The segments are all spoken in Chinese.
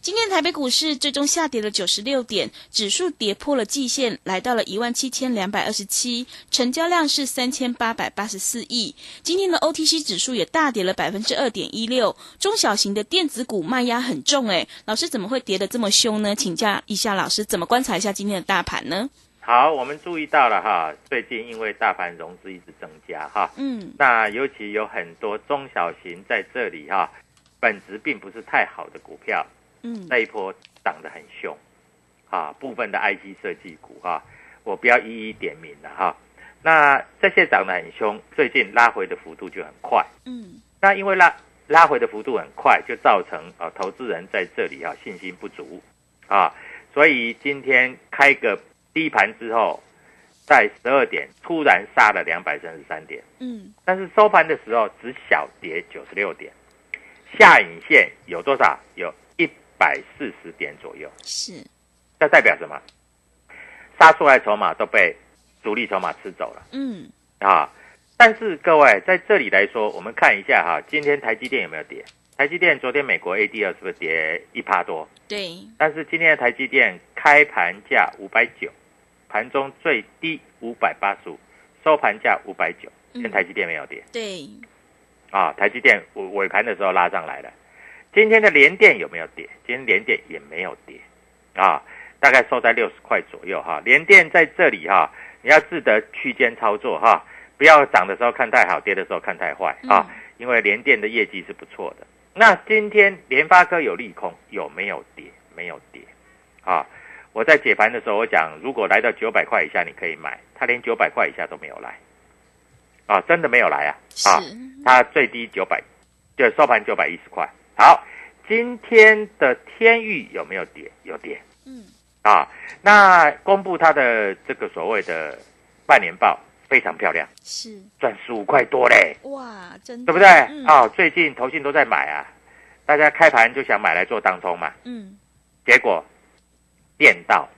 今天台北股市最终下跌了九十六点，指数跌破了季线，来到了一万七千两百二十七，成交量是三千八百八十四亿。今天的 OTC 指数也大跌了百分之二点一六，中小型的电子股卖压很重，诶，老师怎么会跌得这么凶呢？请教一下老师，怎么观察一下今天的大盘呢？好，我们注意到了哈，最近因为大盘融资一直增加哈，嗯，那尤其有很多中小型在这里哈，本质并不是太好的股票。嗯，那一波涨得很凶，啊，部分的 IC 设计股哈，我不要一一点名了哈。那这些涨得很凶，最近拉回的幅度就很快。嗯，那因为拉拉回的幅度很快，就造成啊投资人在这里啊信心不足啊，所以今天开个低盘之后，在十二点突然杀了两百三十三点，嗯，但是收盘的时候只小跌九十六点，下影线有多少？有。百四十点左右，是，这代表什么？杀出来筹码都被主力筹码吃走了。嗯，啊，但是各位在这里来说，我们看一下哈，今天台积电有没有跌？台积电昨天美国 ADR 是不是跌一趴多？对。但是今天的台积电开盘价五百九，盘中最低五百八十五，收盘价五百九，跟台积电没有跌。对。啊，台积电尾尾盘的时候拉上来了。今天的联电有没有跌？今天联电也没有跌，啊，大概收在六十块左右哈。联电在这里哈，你要记得区间操作哈，不要涨的时候看太好，跌的时候看太坏啊。因为联电的业绩是不错的。那今天联发科有利空，有没有跌？没有跌，啊，我在解盘的时候我讲，如果来到九百块以下你可以买，它连九百块以下都没有来，啊，真的没有来啊，啊，它最低九百，就收盘九百一十块。好，今天的天域有没有跌？有跌。嗯。啊，那公布它的这个所谓的半年报非常漂亮，是赚十五块多嘞。哇，真的，对不对？嗯、啊，最近投信都在买啊，大家开盘就想买来做当冲嘛。嗯。结果变到，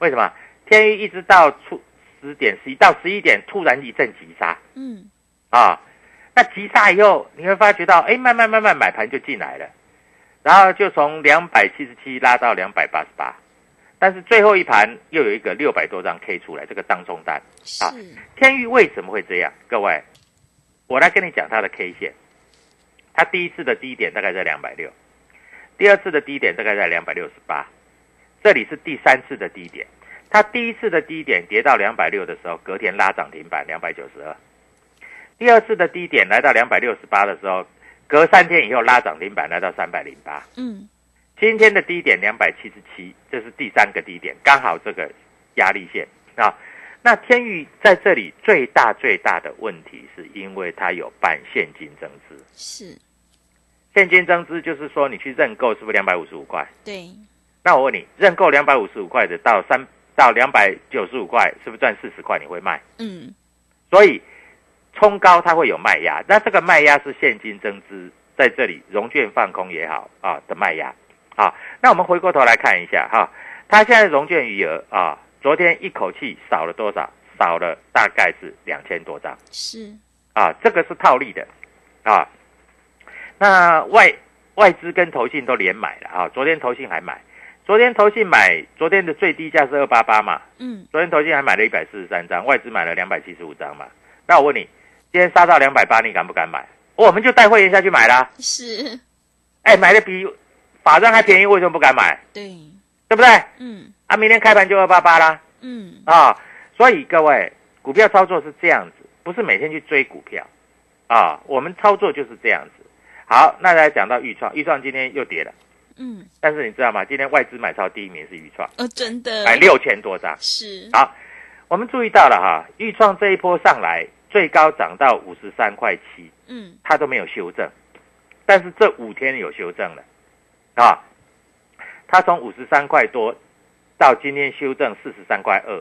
为什么天域一直到出十点十一到十一点突然一阵急杀？嗯。啊。那急杀以后，你会发觉到，哎，慢慢慢慢买盘就进来了，然后就从两百七十七拉到两百八十八，但是最后一盘又有一个六百多张 K 出来，这个当中单。啊，天域为什么会这样？各位，我来跟你讲它的 K 线，它第一次的低点大概在两百六，第二次的低点大概在两百六十八，这里是第三次的低点，它第一次的低点跌到两百六的时候，隔天拉涨停板两百九十二。第二次的低点来到两百六十八的时候，隔三天以后拉涨停板来到三百零八。嗯，今天的低点两百七十七，这是第三个低点，刚好这个压力线啊。那天宇在这里最大最大的问题，是因为它有办现金增资。是，现金增资就是说，你去认购是不是两百五十五块？对，那我问你，认购两百五十五块的到三到两百九十五块，是不是赚四十块？你会卖？嗯，所以冲高它会有卖压，那这个卖压是现金增资在这里融券放空也好啊的卖压啊。那我们回过头来看一下哈，它现在融券余额啊，昨天一口气少了多少？少了大概是两千多张是，啊，这个是套利的啊。那外外资跟投信都连买了啊，昨天投信还买，昨天投信买，昨天的最低价是二八八嘛，嗯，昨天投信还买了一百四十三张，外资买了两百七十五张嘛。那我问你，今天杀到两百八，你敢不敢买？我们就带会员下去买啦。是，哎，买的比法人还便宜，为什么不敢买？对，对不对？嗯啊，明天开盘就二八八啦。嗯，啊，所以各位，股票操作是这样子，不是每天去追股票啊。我们操作就是这样子。好，那来讲到预创，预创今天又跌了，嗯，但是你知道吗？今天外资买超第一名是预创，哦，真的，买六千多张。是，好，我们注意到了哈，预创这一波上来，最高涨到五十三块七，嗯，它都没有修正，但是这五天有修正了，啊，它从五十三块多到今天修正四十三块二，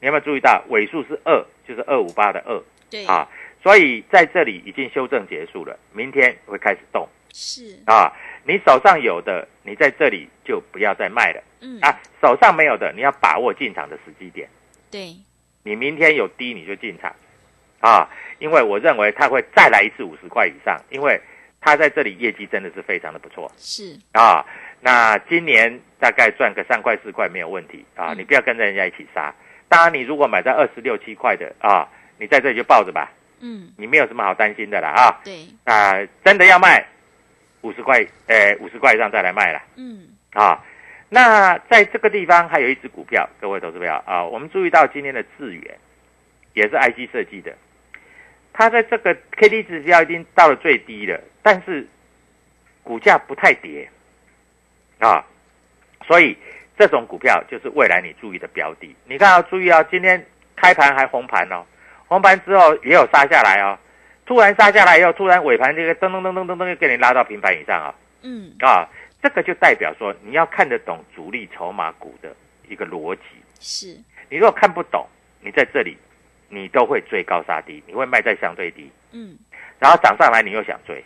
你有没有注意到尾数是二，就是二五八的二对，啊？所以在这里已经修正结束了，明天会开始动是，啊。你手上有的，你在这里就不要再卖了嗯，啊；手上没有的，你要把握进场的时机点。对，你明天有低你就进场，啊，因为我认为它会再来一次五十块以上，因为它在这里业绩真的是非常的不错是，啊。那今年大概赚个三块四块没有问题啊，嗯你不要跟着人家一起杀。当然，你如果买在二十六七块的啊，你在这里就抱着吧，嗯，你没有什么好担心的了啊。对，啊，真的要卖五十块，呃，五十块以上再来卖了。嗯，啊，那在这个地方还有一只股票，各位投资票啊，我们注意到今天的智远也是 IC 设计的，它在这个 K D 指标已经到了最低了，但是股价不太跌啊，所以这种股票就是未来你注意的标的。你看要注意啊，今天开盘还红盘哦，红盘之后也有杀下来哦，突然杀下来以后，突然尾盘这个噔噔噔噔噔噔，又给你拉到平盘以上啊、嗯，啊，这个就代表说你要看得懂主力筹码股的一个逻辑。是，你如果看不懂，你在这里你都会追高杀低，你会卖在相对低，嗯，然后涨上来你又想追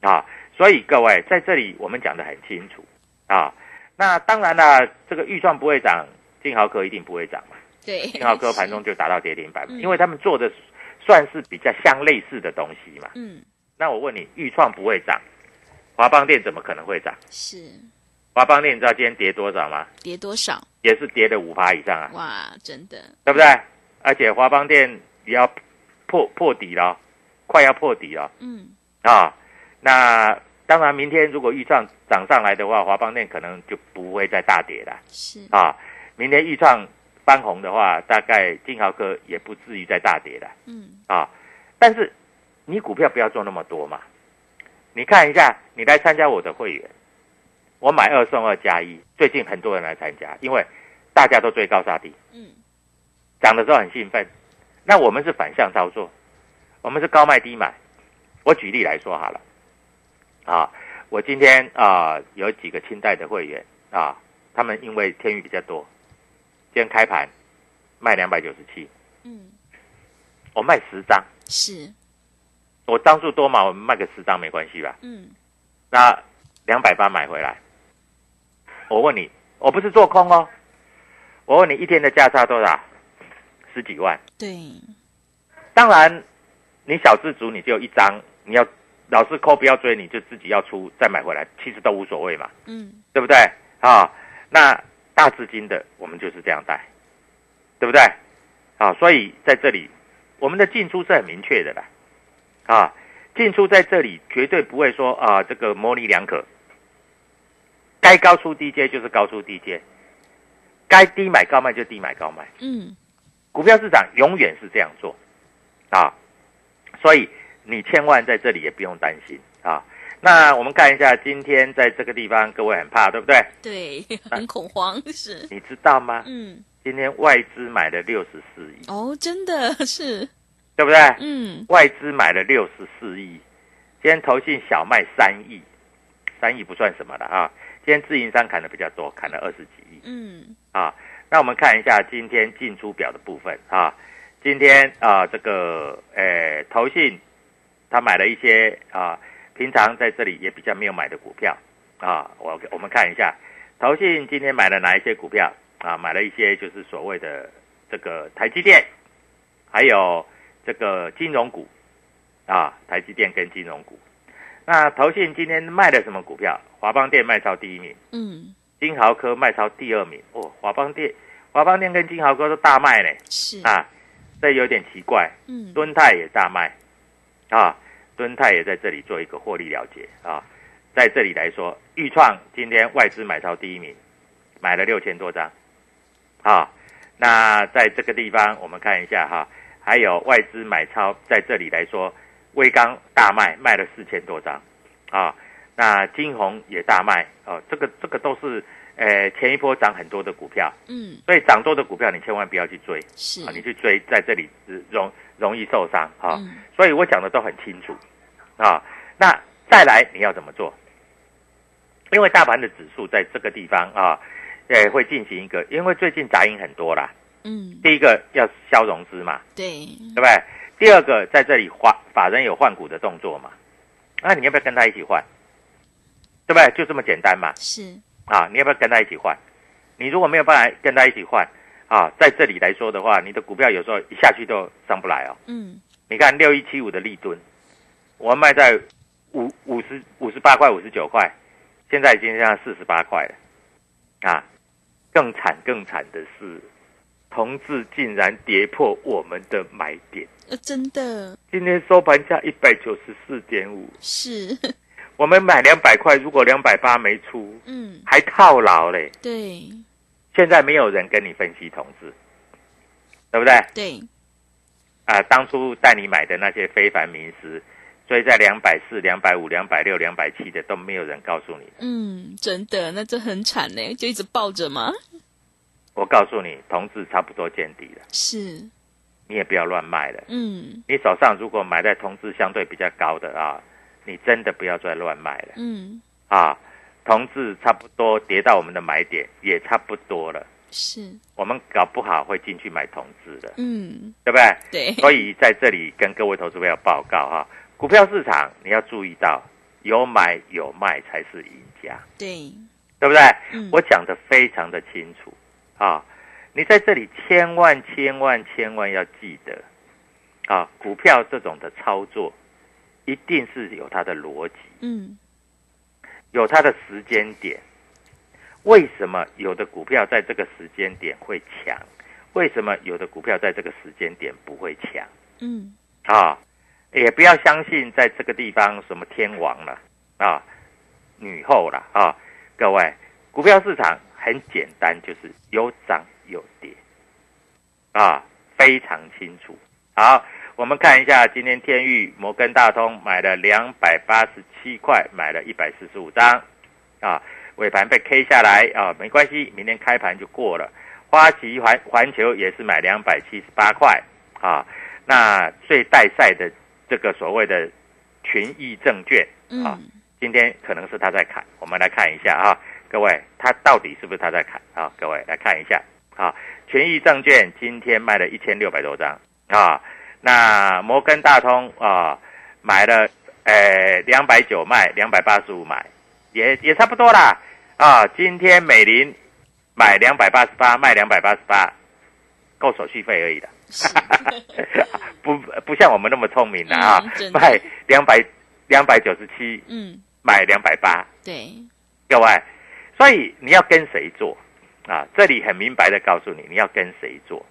啊。所以各位在这里我们讲的很清楚啊。那当然了，这个预创不会涨，金豪科一定不会涨嘛。对，金豪科盘中就达到跌停板因为他们做的算是比较相类似的东西嘛。嗯，那我问你，预创不会涨，华邦电怎么可能会涨？是，华邦电你知道今天跌多少吗？跌多少？也是跌了五趴以上啊，哇，真的，对不对？而且华邦电也要破破底了，快要破底了嗯，啊。那当然，明天如果预创涨上来的话，华邦电可能就不会再大跌了是，啊。明天预创翻红的话，大概金豪科也不至于再大跌了嗯，啊。但是你股票不要做那么多嘛，你看一下，你来参加我的会员，我买二送二加一，最近很多人来参加，因为大家都追高杀低。嗯，涨的时候很兴奋，那我们是反向操作，我们是高卖低买。我举例来说好了，啊，我今天啊有几个清代的会员啊，他们因为天宇比较多，今天开盘卖两百九十七，嗯，我卖十张，是，我张数多嘛，我们卖个十张没关系吧？嗯，那两百八买回来，我问你，我不是做空哦，我问你一天的价差多少？十几万。对，当然，你小资族你只有一张，你要老是抠不要追，你就自己要出再买回来，其实都无所谓嘛，嗯，对不对？啊，那大资金的我们就是这样带，对不对？啊，所以在这里我们的进出是很明确的啦，啊，进出在这里绝对不会说啊这个模棱两可，该高出低阶就是高出低阶，该低买高卖就低买高卖。嗯，股票市场永远是这样做啊，所以你千万在这里也不用担心啊。那我们看一下今天在这个地方，各位很怕，对不对？对，很恐慌，是，你知道吗？嗯，今今天外资买了六十四亿，哦，真的是，对不对？嗯，外资买了六十四亿，今天投信小卖三亿，三亿不算什么了啊。今天自营商砍的比较多，砍了二十几亿嗯，啊。那我们看一下今天进出表的部分啊。今天啊，这个呃投信他买了一些啊，平常在这里也比较没有买的股票啊。我我们看一下，投信今天买了哪一些股票啊？买了一些就是所谓的这个台积电，还有这个金融股啊，台积电跟金融股。那投信今天卖了什么股票？华邦电卖超第一名，嗯，金豪科卖超第二名。哦，华邦电、华邦电跟金豪科都大卖呢是，啊，这有点奇怪。嗯，敦泰也大卖啊，敦泰也在这里做一个获利了结啊。在这里来说，豫创今天外资买超第一名，买了六千多张啊。那在这个地方，我们看一下哈，还有外资买超，在这里来说，威刚大卖，卖了四千多张啊。那金红也大卖哦，这个这个都是呃前一波涨很多的股票，嗯，所以涨多的股票你千万不要去追是啊，，你去追在这里呃容容易受伤啊。嗯，所以我讲的都很清楚啊。那再来你要怎么做？因为大盘的指数在这个地方啊，呃，会进行一个，因为最近杂音很多啦。嗯，第一个要消融资嘛，对，对不对？第二个在这里换法人有换股的动作嘛，那你要不要跟他一起换？对不对？就这么简单嘛。是，啊，你要不要跟他一起换？你如果没有办法跟他一起换啊，在这里来说的话，你的股票有时候一下去都上不来哦。嗯，你看六一七五的利吨，我卖在五五十五十八块五十九块，现在已经上四十八块了，啊，更惨更惨的是，同志竟然跌破我们的买点，呃，真的今天收盘价一百九十四点五，是，我们买两百块，如果两百八没出，嗯，还套牢嘞。对，现在没有人跟你分析同志，对不对？对，啊，当初带你买的那些非凡名师，追在两百四、两百五、两百六、两百七的都没有人告诉你。嗯，真的，那这很惨呢，就一直抱着吗？我告诉你，同志差不多见底了，是，你也不要乱卖了。嗯你手上如果买在同志相对比较高的啊，你真的不要再乱卖了嗯，啊。同志差不多跌到我们的买点，也差不多了。是，我们搞不好会进去买同志的，嗯，对不对？对，所以在这里跟各位投资朋友报告哈、股票市场你要注意到有买有卖才是赢家，对，对不对？嗯我讲的非常的清楚啊！你在这里千万千万千万要记得啊，股票这种的操作一定是有它的逻辑，嗯，有它的时间点。为什么有的股票在这个时间点会强？为什么有的股票在这个时间点不会强？嗯，啊，也不要相信在这个地方什么天王了啊，女后了啊，各位，股票市场很简单，就是有涨有跌啊，非常清楚。好，我们看一下今天天域摩根大通买了两百八十七块，买了一百四十五张啊，尾盘被 K 下来啊，没关系，明天开盘就过了。花旗环环球也是买两百七十八块啊，那最带赛的这个所谓的群益证券啊，嗯，今天可能是他在砍，我们来看一下啊，各位，他到底是不是他在砍啊？各位来看一下啊，群益证券今天卖了一千六百多张啊，那摩根大通啊买了呃两百九卖，两百八十五买，也也差不多啦啊，今天美林买两百八十八，卖两百八十八，够手续费而已的。不不像我们那么聪明的啊卖两百两百九十七，嗯，买两百八，对，各位，所以你要跟谁做啊？这里很明白的告诉你，你要跟谁做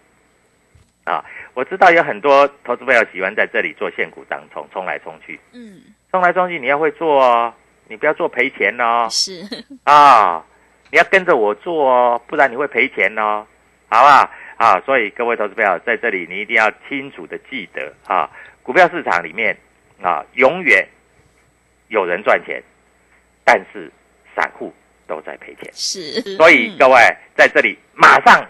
啊？我知道有很多投资朋友喜欢在这里做现股当冲，冲来冲去，嗯，冲来冲去，你要会做哦，你不要做赔钱哦是，啊！你要跟着我做哦，不然你会赔钱哦，好不好？啊，所以各位投资朋友在这里，你一定要清楚的记得啊，股票市场里面啊，永远有人赚钱，但是散户都在赔钱。是，所以嗯各位在这里马上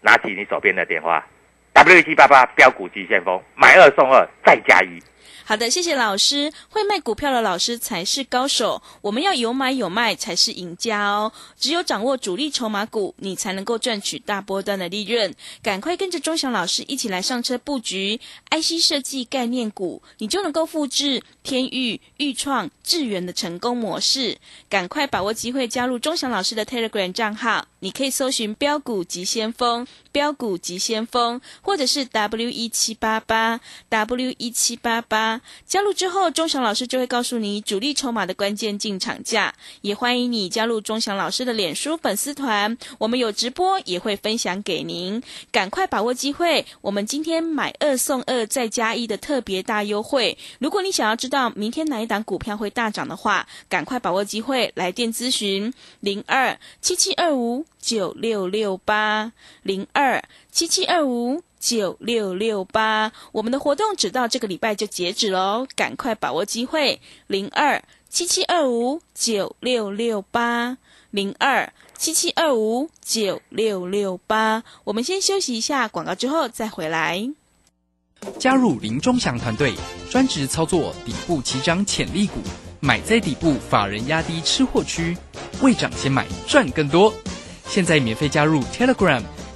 拿起你手边的电话，W 七八八标股急先锋，买二送二，再加一。好的，谢谢老师。会卖股票的老师才是高手，我们要有买有卖才是赢家哦。只有掌握主力筹码股，你才能够赚取大波段的利润。赶快跟着钟祥老师一起来上车布局 IC 设计概念股，你就能够复制天域、豫创、智源的成功模式。赶快把握机会，加入钟祥老师的 Telegram 账号，你可以搜寻“标股急先锋”、“标股急先锋”，或者是 W 一七八八 W 一七八八。加入之后，钟祥老师就会告诉你主力筹码的关键进场价。也欢迎你加入钟祥老师的脸书粉丝团，我们有直播也会分享给您。赶快把握机会，我们今天买二送二再加一的特别大优惠。如果你想要知道明天哪一档股票会大涨的话，赶快把握机会来电咨询零二七七二五九六六八零二七七二五。九六六八，我们的活动只到这个礼拜就截止喽，赶快把握机会！零二七七二五九六六八，零二七七二五九六六八。我们先休息一下广告，之后再回来。加入林中祥团队，专职操作底部起涨潜力股，买在底部，法人压低吃货区，未涨先买赚更多。现在免费加入 Telegram。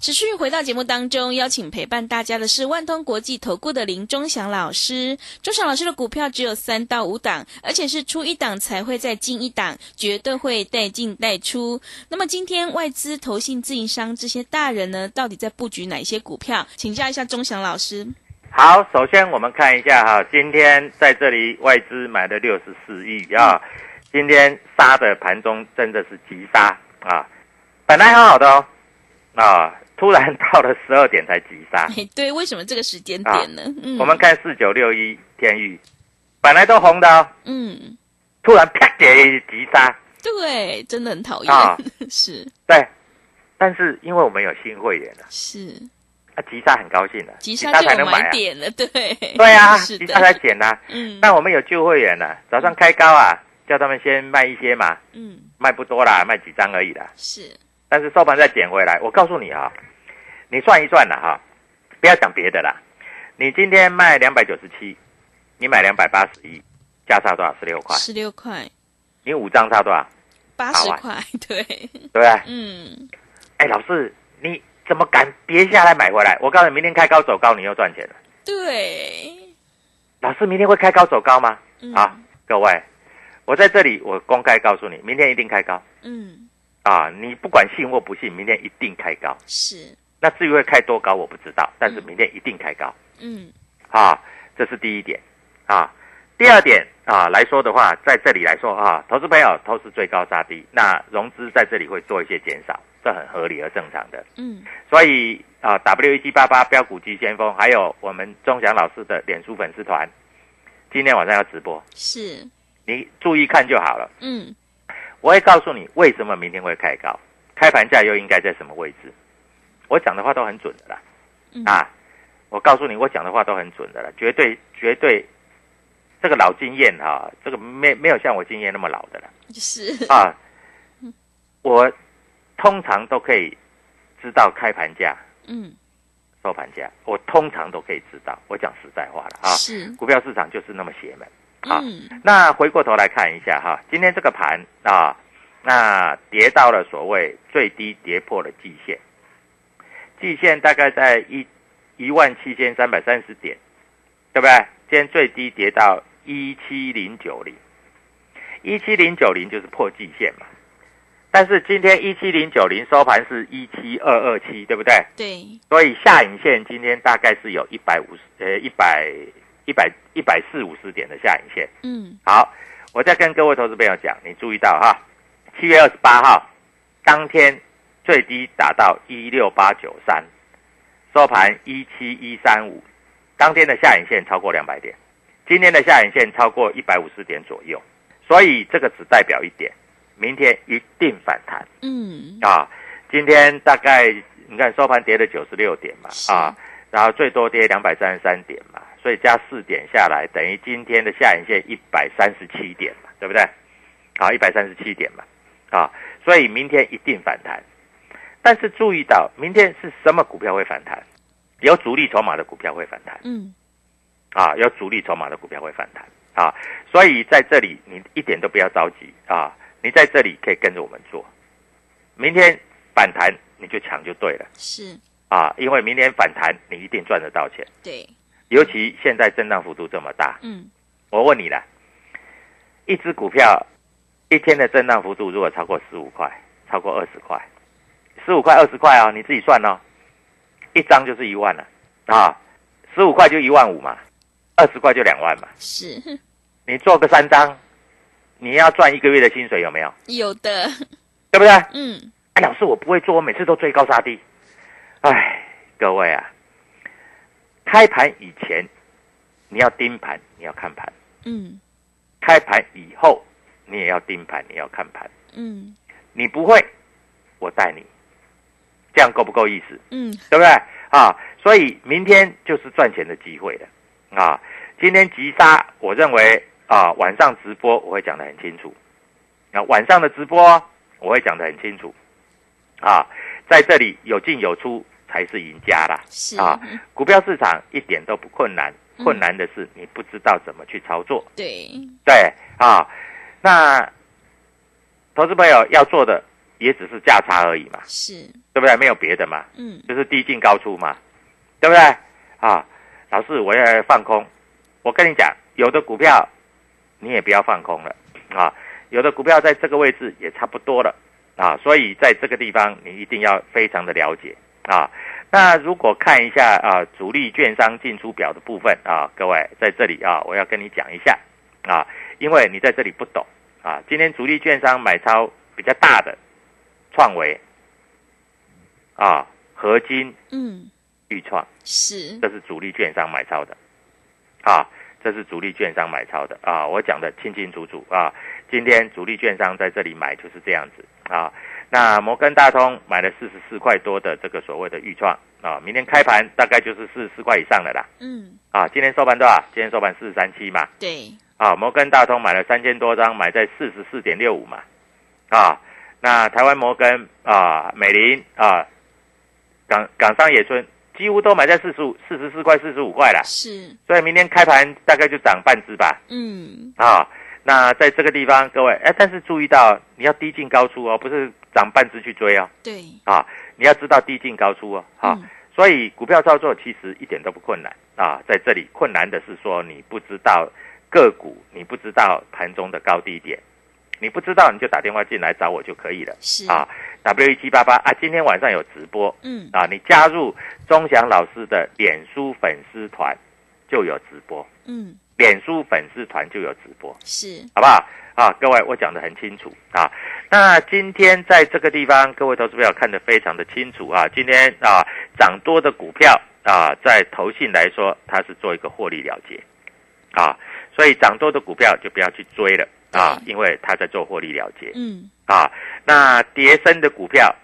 持续回到节目当中，邀请陪伴大家的是万通国际投顾的林忠祥老师。忠祥老师的股票只有三到五档，而且是出一档才会再进一档，绝对会带进带出。那么今天外资、投信、自营商这些大人呢，到底在布局哪些股票？请教一下忠祥老师。好，首先我们看一下哈，今天在这里外资买了六十四亿啊，今天杀的盘中真的是急杀啊，本来很好的哦啊。突然到了十二点才急杀，对，为什么这个时间点呢？嗯。我们看四九六一天域，本来都红的哦，嗯，突然啪跌急杀，对，真的很讨厌，是，对，但是因为我们有新会员了，是，啊，急杀很高兴的，急杀才能买点了，对，对啊，急杀才减呐，嗯，那我们有旧会员了，早上开高啊，叫他们先卖一些嘛，嗯，卖不多啦，卖几张而已啦，是，但是收盘再捡回来，我告诉你啊。你算一算了哈，不要讲别的啦。你今天卖两百九十七，你买两百八十一，价差多少？十六块。十六块。你五张差多少？八十块。对。对？嗯。哎，老师，你怎么敢跌下来买回来？我告诉你，明天开高走高，你又赚钱了。对。老师，明天会开高走高吗？嗯啊，各位，我在这里，我公开告诉你，明天一定开高。嗯。啊，你不管信或不信，明天一定开高。是。那至于会开多高，我不知道，但是明天一定开高。嗯，啊，这是第一点。啊，第二点啊来说的话，在这里来说啊，投资朋友投资最高杀低，那融资在这里会做一些减少，这很合理而正常的。嗯，所以啊，W 一七八八标股急先锋，还有我们钟祥老师的脸书粉丝团，今天晚上要直播，是，你注意看就好了。嗯，我会告诉你为什么明天会开高，开盘价又应该在什么位置。我讲的话都很准的啦，啊，我告诉你，我讲的话都很准的了，绝对绝对，这个老经验哈，这个没没有像我经验那么老的了，是。啊，我通常都可以知道开盘价，嗯，收盘价，我通常都可以知道。我讲实在话了啊，是。股票市场就是那么邪门啊。那回过头来看一下哈，今天这个盘啊，那跌到了所谓最低跌破了季线。季线大概在一一万七千三百三十点，对不对？今天最低跌到一七零九零，一七零九零就是破季线嘛。但是今天一七零九零收盘是一七二二七，对不对？对。所以下影线今天大概是有一百五十呃一百一百一百四五十点的下影线。嗯。好，我再跟各位投资朋友讲，你注意到哈，七月二十八号当天。最低达到一六八九三，收盘一七一三五，当天的下影线超过两百点，今天的下影线超过一百五十点左右，所以这个只代表一点，明天一定反弹嗯，啊！今天大概你看收盘跌了九十六点嘛啊，然后最多跌两百三十三点嘛，所以加四点下来，等于今天的下影线一百三十七点嘛，对不对？好，一百三十七点嘛，啊，所以明天一定反弹。但是注意到，明天是什么股票会反弹？有主力筹码的股票会反弹嗯，啊，有主力筹码的股票会反弹啊，所以在这里你一点都不要着急啊，你在这里可以跟着我们做，明天反弹你就抢就对了是，啊，因为明天反弹你一定赚得到钱，对，尤其现在震荡幅度这么大，嗯，我问你了，一只股票一天的震荡幅度如果超过十五块，超过二十块，十五块二十块啊，你自己算哦，一张就是一万了啊，十五块就一万五嘛，二十块就两万嘛，是。你做个三张，你要赚一个月的薪水有没有？有的，对不对？嗯，哎，老师我不会做，我每次都追高杀低，哎，各位啊，开盘以前你要盯盘，你要看盘。嗯，开盘以后，你也要盯盘，你要看盘。嗯，你不会，我带你，这样够不够意思？嗯，对不对啊？所以明天就是赚钱的机会了啊！今天急杀，我认为啊，晚上直播我会讲得很清楚。啊，晚上的直播我会讲得很清楚啊，在这里有进有出才是赢家啦。是。啊，股票市场一点都不困难，嗯。困难的是你不知道怎么去操作。对，对啊，那投资朋友要做的也只是价差而已嘛，是，对不对？没有别的嘛，嗯，就是低进高出嘛，对不对？啊，老师，我要放空，我跟你讲，有的股票你也不要放空了。啊，有的股票在这个位置也差不多了。啊，所以在这个地方你一定要非常的了解啊。那如果看一下啊，主力券商进出表的部分啊，各位在这里啊，我要跟你讲一下啊，因为你在这里不懂啊。今天主力券商买超比较大的创维啊、合金、嗯，豫创，是，这是主力券商买超的啊，这是主力券商买超的啊，我讲的清清楚楚啊。今天主力券商在这里买就是这样子啊。那摩根大通买了四十四块多的这个所谓的预创啊，明天开盘大概就是四十四块以上的啦嗯，啊。今天收盘多少？今天收盘四十三七嘛对，啊。摩根大通买了三千多张，买在四十四点六五嘛啊。那台湾摩根啊、美林啊、港港商野村几乎都买在四十五、四十四块、四十五块啦。是，所以明天开盘大概就涨半只吧。嗯，啊，那在这个地方，各位，哎，但是注意到你要低进高出哦，不是涨半只去追哦。对，啊，你要知道低进高出哦。啊，嗯。所以股票操作其实一点都不困难啊，在这里困难的是说你不知道个股，你不知道盘中的高低点，你不知道你就打电话进来找我就可以了。是，啊，W 一七八八啊，今天晚上有直播，嗯，啊，你加入钟祥老师的脸书粉丝团就有直播，嗯，脸书粉丝团就有直播，是，好不好？啊，各位，我讲的很清楚啊。那今天在这个地方，各位投资朋友看得非常的清楚啊。今天啊，涨多的股票啊，在投信来说，它是做一个获利了结啊，所以涨多的股票就不要去追了啊，因为它在做获利了结。嗯，啊，那跌升的股票，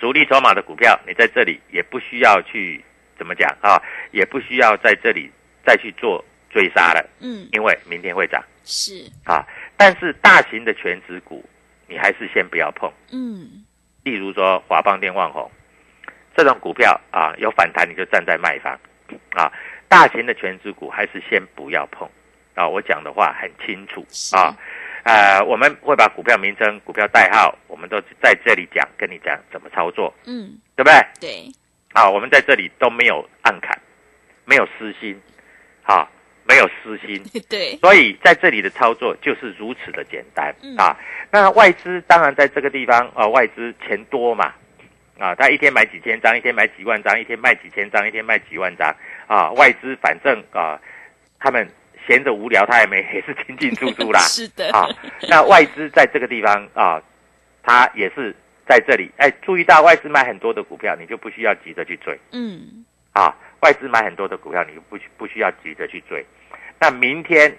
主力筹码的股票，你在这里也不需要去怎么讲啊，也不需要在这里再去做追杀了，嗯，因为明天会涨是，啊。但是大型的全指股，你还是先不要碰，嗯，例如说华邦电、旺宏这种股票啊，有反弹你就站在卖方啊。大型的全指股还是先不要碰啊。我讲的话很清楚是啊。呃，我们会把股票名称、股票代号，我们都在这里讲，跟你讲怎么操作，嗯，对不对？对，啊，我们在这里都没有暗砍，没有私心，啊，没有私心，对，所以在这里的操作就是如此的简单嗯啊。那外资当然在这个地方啊，外资钱多嘛，啊，他一天买几千张，一天买几万张，一天卖几千张，一天卖几万张啊。外资反正啊，他们闲着无聊，他也没 也是进进出出啦 是的，啊。那外资在这个地方啊，他也是在这里，哎，注意到外资买很多的股票，你就不需要急着去追。嗯，啊，外资买很多的股票，你不需不需要急着去追。那明天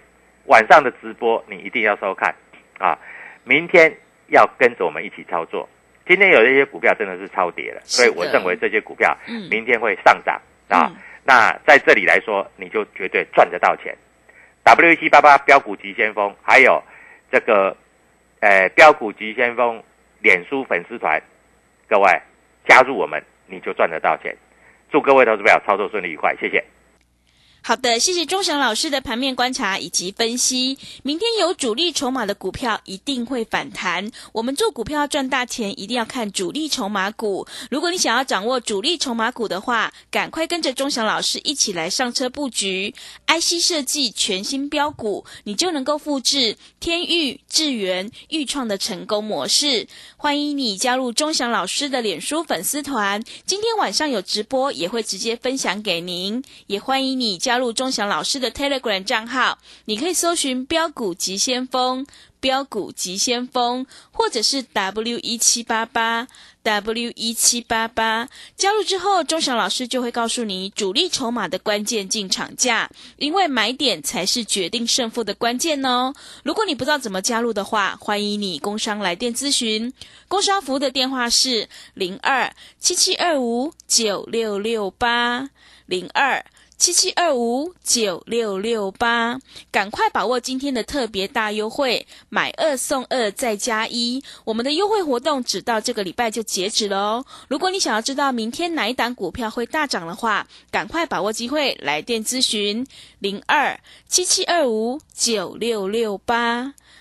晚上的直播你一定要收看啊！明天要跟着我们一起操作。今天有一些股票真的是超跌了，所以我认为这些股票嗯明天会上涨啊嗯。那在这里来说，你就绝对赚得到钱。W 七八八标股急先锋，还有这个呃标股急先锋脸书粉丝团，各位加入我们，你就赚得到钱。祝各位投资朋友操作顺利愉快，谢谢。好的，谢谢钟祥老师的盘面观察以及分析。明天有主力筹码的股票一定会反弹。我们做股票赚大钱，一定要看主力筹码股。如果你想要掌握主力筹码股的话，赶快跟着钟祥老师一起来上车布局 IC 设计全新标股，你就能够复制天域、智源、豫创的成功模式。欢迎你加入钟祥老师的脸书粉丝团，今天晚上有直播，也会直接分享给您。也欢迎你加入钟祥老师的 Telegram 账号，你可以搜寻“标股急先锋”、“标股急先锋”，或者是 W 一七八八 W 一七八八。加入之后，钟祥老师就会告诉你主力筹码的关键进场价，因为买点才是决定胜负的关键哦。如果你不知道怎么加入的话，欢迎你工商来电咨询。工商服务的电话是零二七七二五九六六八零二。七七二五九六六八，赶快把握今天的特别大优惠，买二送二再加一。我们的优惠活动只到这个礼拜就截止了哦。如果你想要知道明天哪一档股票会大涨的话，赶快把握机会来电咨询零二七七二五九六六八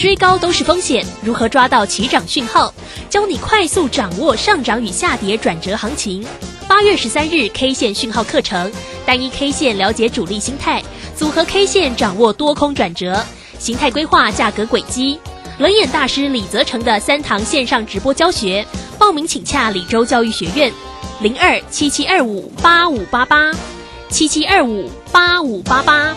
追高都是风险，如何抓到起涨讯号？教你快速掌握上涨与下跌转折行情。八月十三日 K 线讯号课程，单一 K 线了解主力心态，组合 K 线掌握多空转折，形态规划价格轨迹。轮眼大师李泽成的三堂线上直播教学，报名请洽李州教育学院，零二七七二五八五八八，七七二五八五八八。